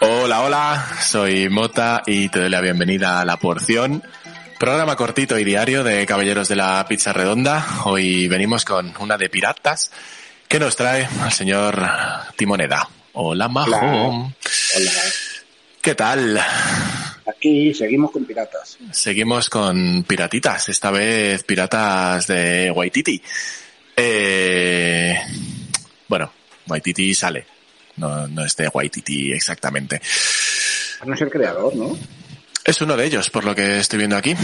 Hola, hola, soy Mota y te doy la bienvenida a La Porción, programa cortito y diario de Caballeros de la Pizza Redonda. Hoy venimos con una de piratas que nos trae al señor Timoneda. Hola, Majo. Hola. ¿Qué tal? Aquí seguimos con piratas. Seguimos con piratitas, esta vez piratas de Waititi. Eh, bueno, Waititi sale, no, no es de Waititi exactamente. No es el creador, ¿no? Es uno de ellos, por lo que estoy viendo aquí.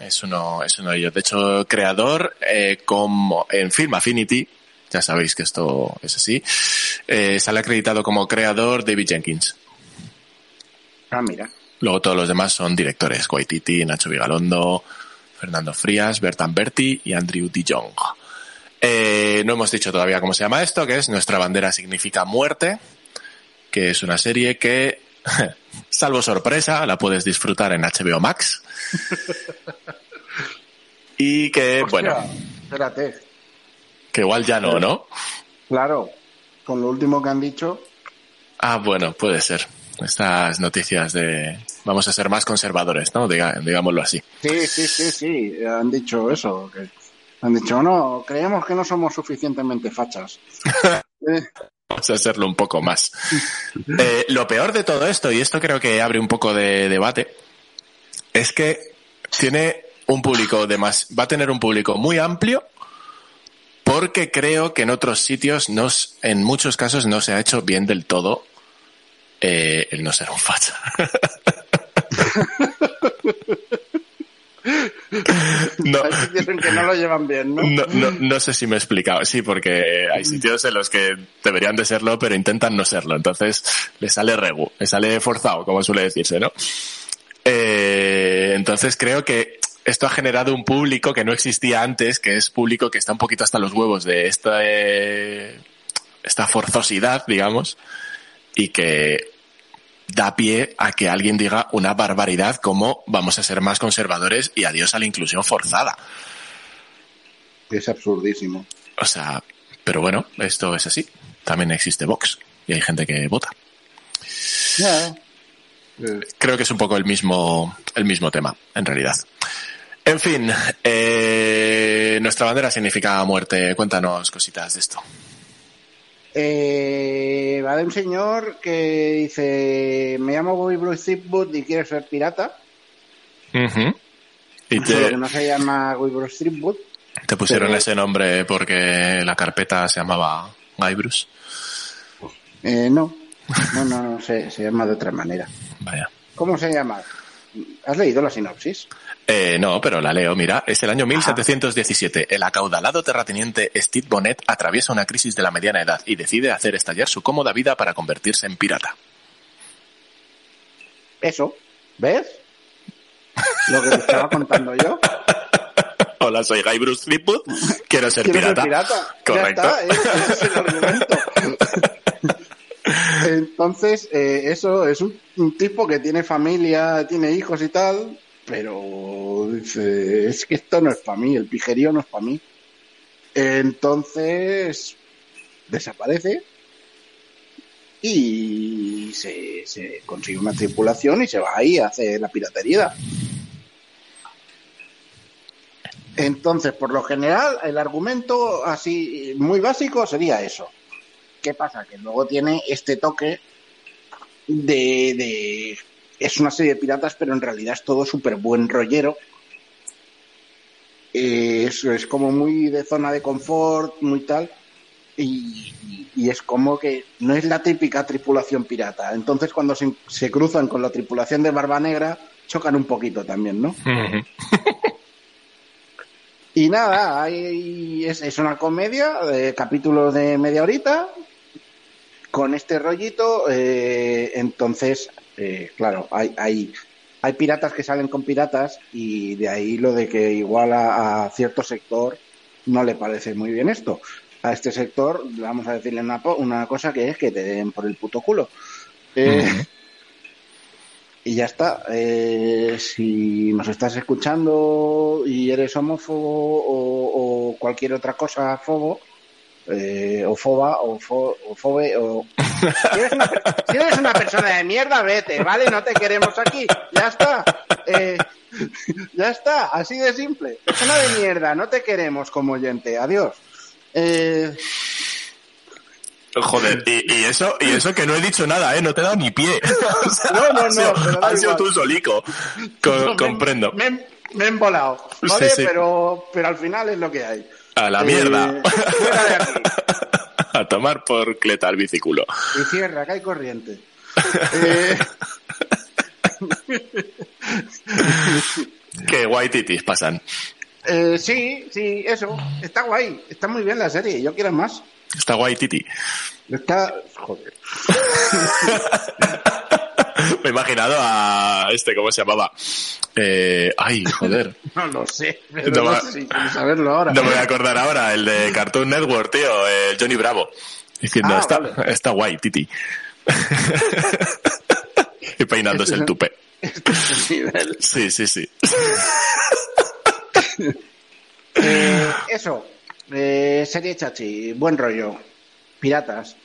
Es uno, es uno de ellos. De hecho, creador eh, como en Film Affinity, ya sabéis que esto es así, eh, sale acreditado como creador David Jenkins. Ah, mira. Luego todos los demás son directores, Waititi, Nacho Vigalondo, Fernando Frías, Bertan Berti y Andrew de Jong. Eh, no hemos dicho todavía cómo se llama esto, que es Nuestra bandera significa muerte, que es una serie que, salvo sorpresa, la puedes disfrutar en HBO Max. y que, Hostia, bueno, Espérate. que igual ya no, ¿no? Claro, con lo último que han dicho, Ah, bueno, puede ser. Estas noticias de vamos a ser más conservadores, ¿no? Diga- digámoslo así. sí, sí, sí, sí, han dicho eso. Que han dicho, no, creemos que no somos suficientemente fachas. Eh, Vamos a hacerlo un poco más. Eh, lo peor de todo esto, y esto creo que abre un poco de debate, es que tiene un público de más, va a tener un público muy amplio porque creo que en otros sitios nos, en muchos casos no se ha hecho bien del todo eh, el no ser un facha. no, hay sitios en que no lo llevan bien, ¿no? no, no, no sé si me he explicado. Sí, porque hay sitios en los que deberían de serlo, pero intentan no serlo. Entonces, le sale regu, le sale forzado, como suele decirse, ¿no? Eh, entonces creo que esto ha generado un público que no existía antes, que es público que está un poquito hasta los huevos de esta, eh, esta forzosidad, digamos, y que da pie a que alguien diga una barbaridad como vamos a ser más conservadores y adiós a la inclusión forzada. Es absurdísimo. O sea, pero bueno, esto es así. También existe Vox y hay gente que vota. Eh, Creo que es un poco el mismo, el mismo tema, en realidad. En fin, eh, nuestra bandera significa muerte. Cuéntanos cositas de esto. Eh, va de un señor que dice, me llamo Bobby Bruce Threepwood y quiero ser pirata. Ujú. Y Solo te, que no se llama Bobby Bruce te pusieron pero- ese nombre porque la carpeta se llamaba Guy Bruce. Eh, no, no, no, no, se, se llama de otra manera. Vaya. ¿Cómo se llama? ¿Has leído la sinopsis? Eh, no, pero la leo. Mira, es el año 1717. El acaudalado terrateniente Steve Bonnet atraviesa una crisis de la mediana edad y decide hacer estallar su cómoda vida para convertirse en pirata. Eso, ¿ves? Lo que te estaba contando yo. Hola, soy Guy Bruce Threepwood. Quiero ser Quiero pirata. ser pirata. Correcto. Ya está, ¿eh? ese es el argumento. Entonces, eh, eso es un, tipo que tiene familia, tiene hijos y tal, pero dice, es que esto no es para mí, el pijerío no es para mí. Entonces, desaparece y se, se consigue una tripulación y se va ahí a hacer la piratería. Entonces, por lo general, el argumento así muy básico sería eso. ¿Qué pasa? Que luego tiene este toque de, de es una serie de piratas, pero en realidad es todo súper buen rollero. Eh, es, es como muy de zona de confort, muy tal. Y, y es como que no es la típica tripulación pirata. Entonces, cuando se, se cruzan con la tripulación de Barba Negra, chocan un poquito también, ¿no? Y nada, hay, es, es una comedia de capítulos de media horita con este rollito. eh, entonces, eh, claro, hay, hay, hay piratas que salen con piratas y de ahí lo de que igual a, a cierto sector no le parece muy bien esto. A este sector, vamos a decirle una, una cosa que es que te den por el puto culo. Eh, Y ya está. Eh, si nos estás escuchando y eres homófobo o, o cualquier otra cosa fobo, eh, o foba, o, fo- o fobe, o... Si eres, una, per- si eres una persona de mierda, vete, ¿vale? No te queremos aquí. Ya está. Eh, ya está. Así de simple. Persona de mierda, no te queremos como oyente. Adiós. Eh, Joder, y, y eso, y eso que no he dicho nada, ¿eh? No te he dado ni pie. O sea, No, no, has sido- no, pero has sido tú solico. Co- comprendo. Me, me he embolado, ¿vale? Sí, sí. Pero, pero al final es lo que hay. A la Eh, mierda. fuera de aquí. A tomar por cleta el biciclo. Y cierra, que hay corriente. Eh, Qué guay titis pasan. eh, sí, sí, eso. Está guay. Está muy bien la serie. Yo quiero más. Está guay titi. Está. Joder. Me he imaginado a este, ¿cómo se llamaba? Eh, ay, joder. No lo sé. Pero No sé saberlo ahora. No me voy a acordar ahora, el de Cartoon Network, tío, el Johnny Bravo. Diciendo, Ah, está, vale. está guay, Titi. y peinándose el tupe. Este es el nivel. Sí, sí, sí. Eh, eso. Eh, serie chachi. Buen rollo. Piratas.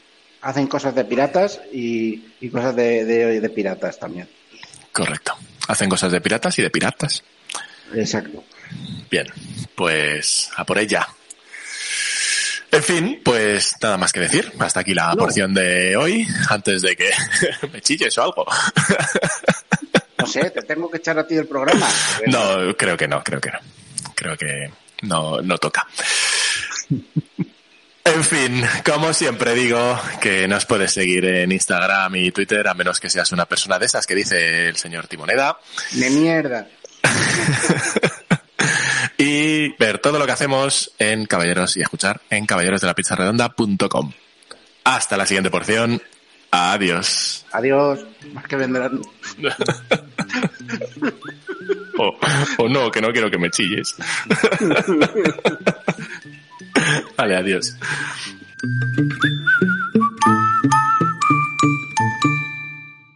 Hacen cosas de piratas y, y cosas de, de- de piratas también. Correcto. Hacen cosas de piratas y de piratas. Exacto. Bien, pues a por ella. En fin, pues nada más que decir. Hasta aquí la No. porción de hoy, antes de que me chilles o algo. No sé, te tengo que echar a ti el programa. No, creo que no, creo que no. Creo que no, no toca. En fin, como siempre digo, que nos puedes seguir en Instagram y Twitter, a menos que seas una persona de esas que dice el señor Timoneda, De mierda. y ver todo lo que hacemos en Caballeros y escuchar en caballerosdelapizarredonda.com. Hasta la siguiente porción. Adiós. Adiós. Más que vendrán. O, o no, que no quiero que me chilles. vale, adiós.